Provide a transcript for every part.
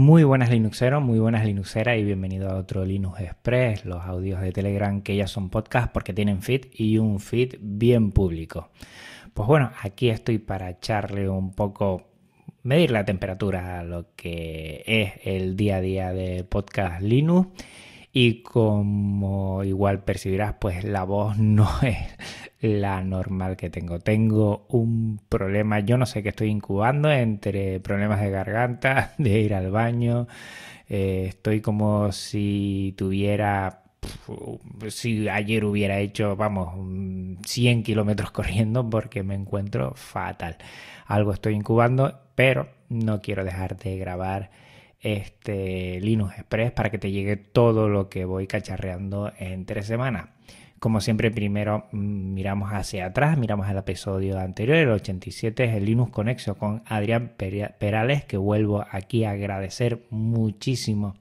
Muy buenas Linuxeros, muy buenas Linuxeras y bienvenido a otro Linux Express, los audios de Telegram que ya son podcast porque tienen feed y un feed bien público. Pues bueno, aquí estoy para echarle un poco, medir la temperatura a lo que es el día a día de podcast Linux y como igual percibirás, pues la voz no es la normal que tengo. Tengo un problema, yo no sé qué estoy incubando entre problemas de garganta, de ir al baño. Eh, estoy como si tuviera, si ayer hubiera hecho, vamos, 100 kilómetros corriendo porque me encuentro fatal. Algo estoy incubando, pero no quiero dejar de grabar este Linux Express para que te llegue todo lo que voy cacharreando en tres semanas. Como siempre, primero mm, miramos hacia atrás, miramos el episodio anterior, el 87 es el Linux Conexo con Adrián Perales, que vuelvo aquí a agradecer muchísimo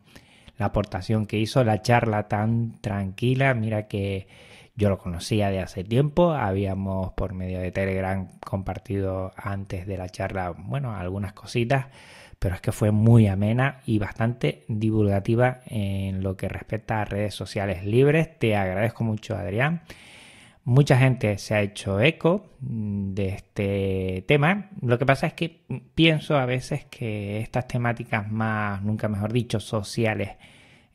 la aportación que hizo, la charla tan tranquila, mira que yo lo conocía de hace tiempo, habíamos por medio de Telegram compartido antes de la charla, bueno, algunas cositas pero es que fue muy amena y bastante divulgativa en lo que respecta a redes sociales libres. Te agradezco mucho, Adrián. Mucha gente se ha hecho eco de este tema. Lo que pasa es que pienso a veces que estas temáticas más, nunca mejor dicho, sociales,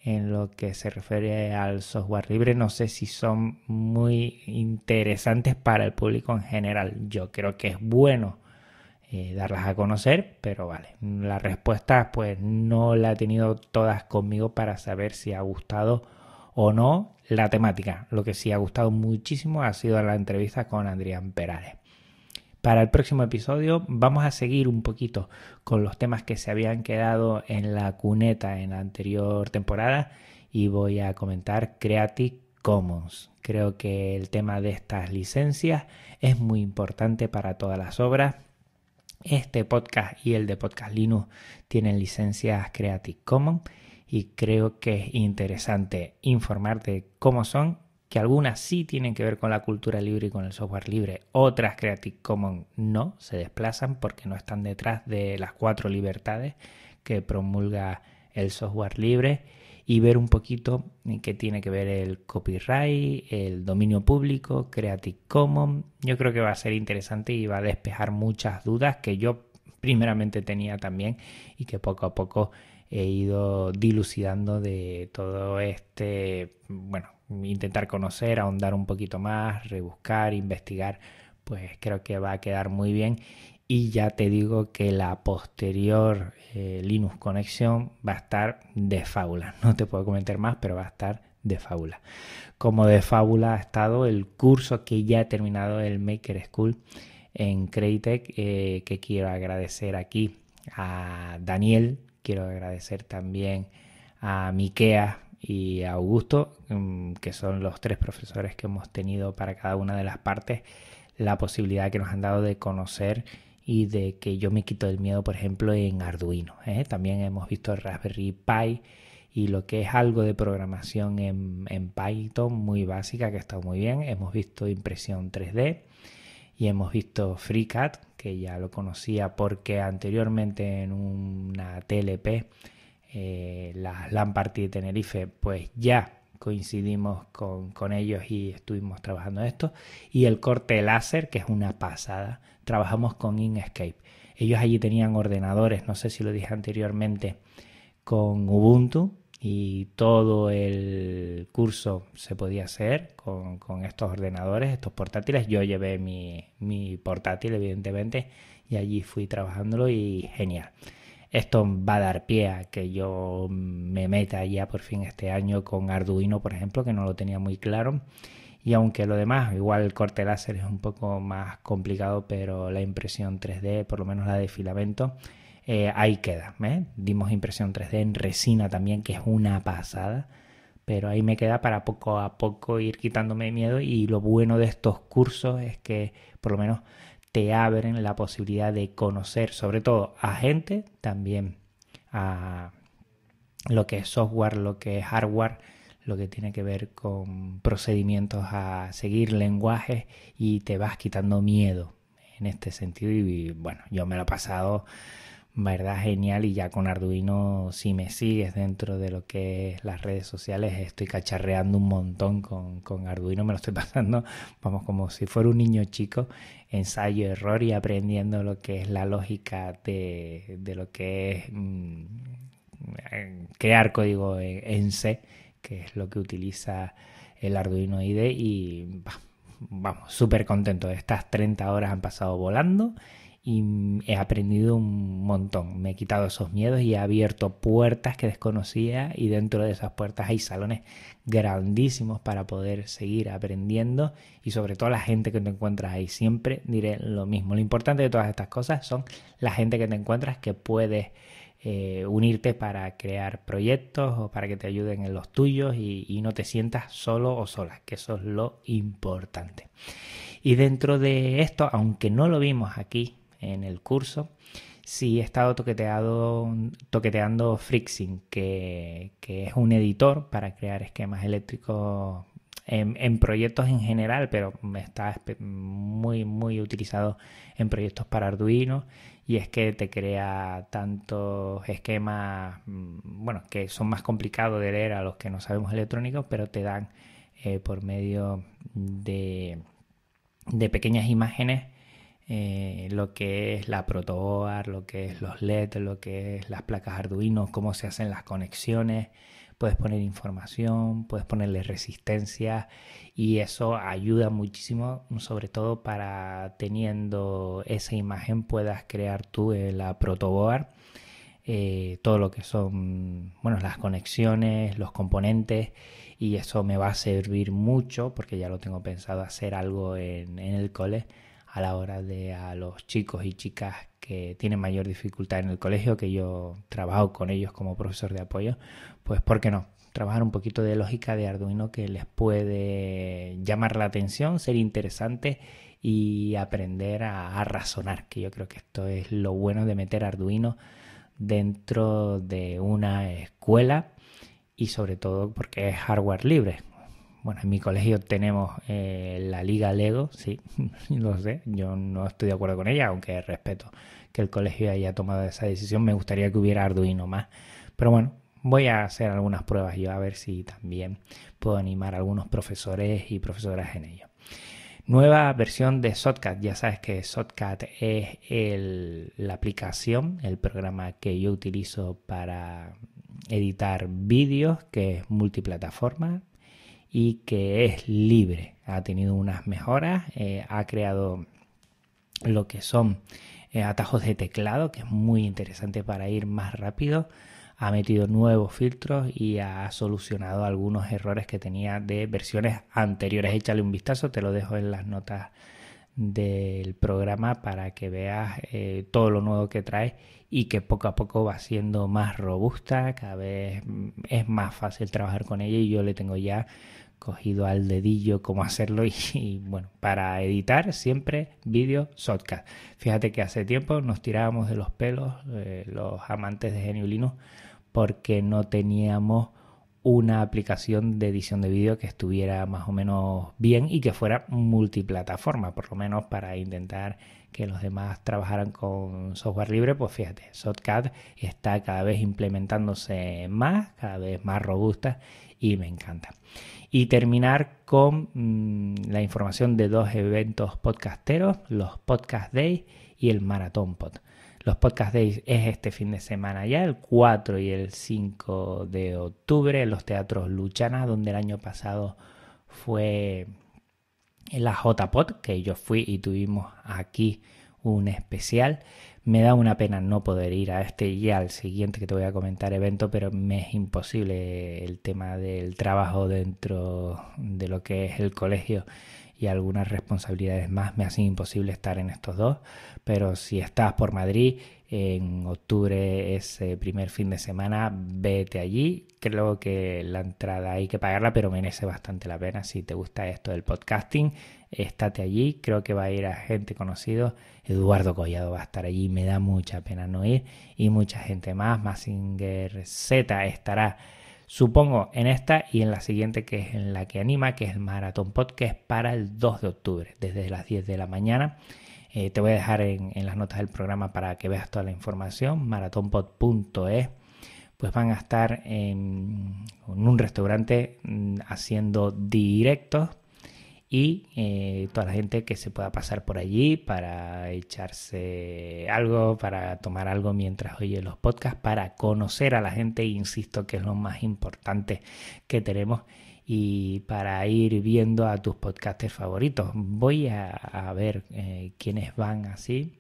en lo que se refiere al software libre, no sé si son muy interesantes para el público en general. Yo creo que es bueno eh, darlas a conocer, pero vale, la respuesta pues no la he tenido todas conmigo para saber si ha gustado o no la temática. Lo que sí ha gustado muchísimo ha sido la entrevista con Adrián Perales. Para el próximo episodio vamos a seguir un poquito con los temas que se habían quedado en la cuneta en la anterior temporada y voy a comentar Creative Commons. Creo que el tema de estas licencias es muy importante para todas las obras este podcast y el de Podcast Linux tienen licencias Creative Commons y creo que es interesante informarte cómo son, que algunas sí tienen que ver con la cultura libre y con el software libre, otras Creative Commons no, se desplazan porque no están detrás de las cuatro libertades que promulga el software libre y ver un poquito en qué tiene que ver el copyright, el dominio público, Creative Commons. Yo creo que va a ser interesante y va a despejar muchas dudas que yo primeramente tenía también y que poco a poco he ido dilucidando de todo este, bueno, intentar conocer, ahondar un poquito más, rebuscar, investigar, pues creo que va a quedar muy bien y ya te digo que la posterior eh, Linux Conexión va a estar de fábula. No te puedo comentar más, pero va a estar de fábula. Como de fábula ha estado el curso que ya he terminado, el Maker School en Creditec, eh, que quiero agradecer aquí a Daniel, quiero agradecer también a Miquea y a Augusto, mm, que son los tres profesores que hemos tenido para cada una de las partes, la posibilidad que nos han dado de conocer y de que yo me quito el miedo, por ejemplo, en Arduino. ¿eh? También hemos visto Raspberry Pi y lo que es algo de programación en, en Python muy básica que está muy bien. Hemos visto impresión 3D y hemos visto FreeCAD, que ya lo conocía porque anteriormente en una TLP, eh, la LAN Party de Tenerife, pues ya coincidimos con, ellos y estuvimos trabajando esto. Y el corte láser, que es una pasada trabajamos con Inkscape. Ellos allí tenían ordenadores, no sé si lo dije anteriormente, con Ubuntu y todo el curso se podía hacer con, estos ordenadores, estos portátiles. Yo llevé mi, mi portátil, evidentemente, y allí fui trabajándolo y genial. Esto va a dar pie a que yo me meta ya por fin este año con Arduino, por ejemplo, que no lo tenía muy claro y aunque lo demás, igual el corte láser es un poco más complicado, pero la impresión 3D, por lo menos la de filamento, eh, ahí queda. ¿eh? Dimos impresión 3D en resina también, que es una pasada. Pero ahí me queda para poco a poco ir quitándome miedo. Y lo bueno de estos cursos es que por lo menos te abren la posibilidad de conocer, sobre todo a gente, también a lo que es software, lo que es hardware lo que tiene que ver con procedimientos a seguir lenguajes y te vas quitando miedo en este sentido. Y bueno, yo me lo he pasado verdad genial. Y ya con Arduino si me sigues dentro de lo que es las redes sociales estoy cacharreando un montón con, con Arduino me lo estoy pasando vamos como si fuera un niño chico ensayo error y aprendiendo lo que es la lógica de, de lo que es mm, crear código en, C que es lo que utiliza el Arduino IDE y vamos súper contento. Estas 30 horas han pasado volando y he aprendido un montón. Me he quitado esos miedos y he abierto puertas que desconocía y dentro de esas puertas hay salones grandísimos para poder seguir aprendiendo y sobre todo la gente que te encuentras ahí. Siempre diré lo mismo. Lo importante de todas estas cosas son la gente que te encuentras que puedes eh, unirte para crear proyectos o para que te ayuden en los tuyos y, y no te sientas solo o sola, que eso es lo importante. Y dentro de esto, aunque no lo vimos aquí en el curso, sí he estado toqueteando Frixing, que, es un editor para crear esquemas eléctricos en, proyectos en general, pero está muy, muy utilizado en proyectos para Arduino. Y es que te crea tantos esquemas, mm, bueno, que son más complicados de leer a los que no sabemos electrónicos, pero te dan eh, por medio de, de pequeñas imágenes eh, lo que es la protoboard, lo que es los LED, lo que es las placas Arduino, cómo se hacen las conexiones, puedes poner información, puedes ponerle resistencia y eso ayuda muchísimo, sobre todo para teniendo esa imagen puedas crear tú la protoboard. Eh, todo lo que son bueno las conexiones los componentes y eso me va a servir mucho porque ya lo tengo pensado hacer algo en, en el cole a la hora de a los chicos y chicas que tienen mayor dificultad en el colegio, que yo trabajo con ellos como profesor de apoyo, pues ¿por qué no? Trabajar un poquito de lógica de Arduino que les puede llamar la atención, ser interesante y aprender a, a razonar, que yo creo que esto es lo bueno de meter Arduino dentro de una escuela y sobre todo porque es hardware libre. Bueno, en mi colegio tenemos eh, la Liga Lego, sí, lo sé, yo no estoy de acuerdo con ella, aunque respeto que el colegio haya tomado esa decisión, me gustaría que hubiera Arduino más. Pero bueno, voy a hacer algunas pruebas yo a ver si también puedo animar a algunos profesores y profesoras en ello. Nueva versión de Shotcut. Ya sabes que Shotcut es la aplicación, el programa que yo utilizo para editar vídeos, que es multiplataforma y que es libre. Ha tenido unas mejoras, eh, ha creado lo que son eh, atajos de teclado, que es muy interesante para ir más rápido. Ha metido nuevos filtros y ha solucionado algunos errores que tenía de versiones anteriores. Échale un vistazo, te lo dejo en las notas del programa para que veas eh, todo lo nuevo que trae y que poco a poco va siendo más robusta, cada vez mm, es más fácil trabajar con ella y yo le tengo ya cogido al dedillo cómo hacerlo y, bueno, para editar siempre vídeo Shotcut. Fíjate que hace tiempo nos tirábamos de los pelos eh, los amantes de Genio Linux porque no teníamos una aplicación de edición de vídeo que estuviera más o menos bien y que fuera multiplataforma, por lo menos para intentar que los demás trabajaran con software libre, pues fíjate, Shotcut está cada vez implementándose más, cada vez más robusta y me encanta. Y terminar con mm, la información de dos eventos podcasteros, los Podcast Days y el Maratón Pod. Los Podcast Days es este fin de semana ya, el 4 y el 5 de octubre en los teatros Luchana, donde el año pasado fue la JPod, que yo fui y tuvimos aquí un especial. Me da una pena no poder ir a este y al siguiente que te voy a comentar evento, pero me es imposible el tema del trabajo dentro de lo que es el colegio y algunas responsabilidades más me hacen imposible estar en estos dos. Pero si estás por Madrid en octubre, ese primer fin de semana, vete allí. Creo que la entrada hay que pagarla, pero merece bastante la pena. Si te gusta esto del podcasting, estate allí. Creo que va a ir a gente conocida. Eduardo Collado va a estar allí. Me da mucha pena no ir. Y mucha gente más. Massinger Z estará, supongo, en esta y en la siguiente, que es en la que anima, que es el Maratón Pod, que es para el 2 de octubre, desde las 10 de la mañana Eh, te voy a dejar en, las notas del programa para que veas toda la información, maratonpod.es. Pues van a estar en, un restaurante mm, haciendo directos y eh, toda la gente que se pueda pasar por allí para echarse algo, para tomar algo mientras oye los podcasts, para conocer a la gente, insisto que es lo más importante que tenemos y para ir viendo a tus podcasters favoritos. Voy a, ver eh, quiénes van así.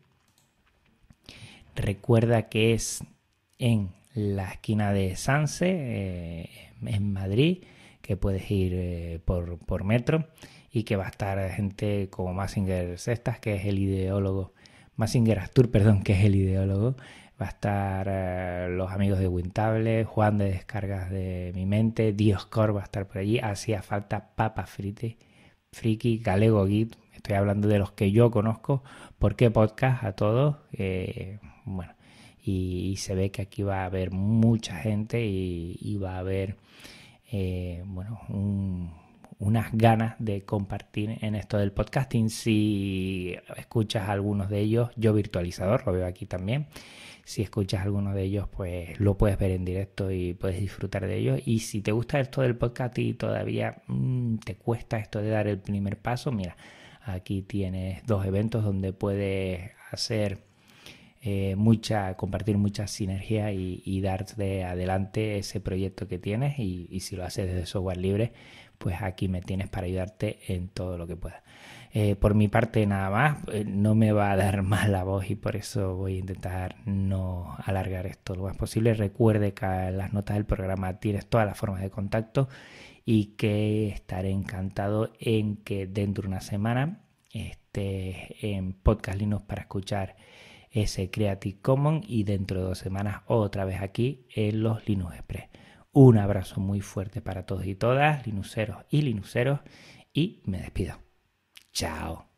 Recuerda que es en la esquina de Sanse, eh, en Madrid, que puedes ir por, metro y que va a estar gente como Massinger Cestas, que es el ideólogo, Massinger Astur, perdón, que es el ideólogo. Va a estar eh, los amigos de Wintable, Juan de Descargas de Mi Mente, Dioscor va a estar por allí, hacía falta Papa Frite, Friki, Galego Git, estoy hablando de los que yo conozco, ¿por qué podcast a todos? Eh, bueno, y, se ve que aquí va a haber mucha gente y, va a haber, eh, bueno, unas ganas de compartir en esto del podcasting. Si escuchas algunos de ellos, yo virtualizador, lo veo aquí también si escuchas alguno de ellos, pues lo puedes ver en directo y puedes disfrutar de ellos. Y si te gusta esto del podcast y todavía mm, te cuesta esto de dar el primer paso, mira, aquí tienes dos eventos donde puedes hacer eh, mucha, compartir mucha sinergia y, y darte adelante ese proyecto que tienes. Y, y si lo haces desde software libre, pues aquí me tienes para ayudarte en todo lo que pueda. Eh, por mi parte nada más, eh, no me va a dar más la voz y por eso voy a intentar no alargar esto lo más posible. Recuerde que en las notas del programa tienes todas las formas de contacto y que estaré encantado en que dentro de una semana esté en Podcast Linux para escuchar ese Creative Commons y dentro de dos semanas otra vez aquí en los Linux Express. Un abrazo muy fuerte para todos y todas, linuxeros y linuxeros, y me despido. Chao.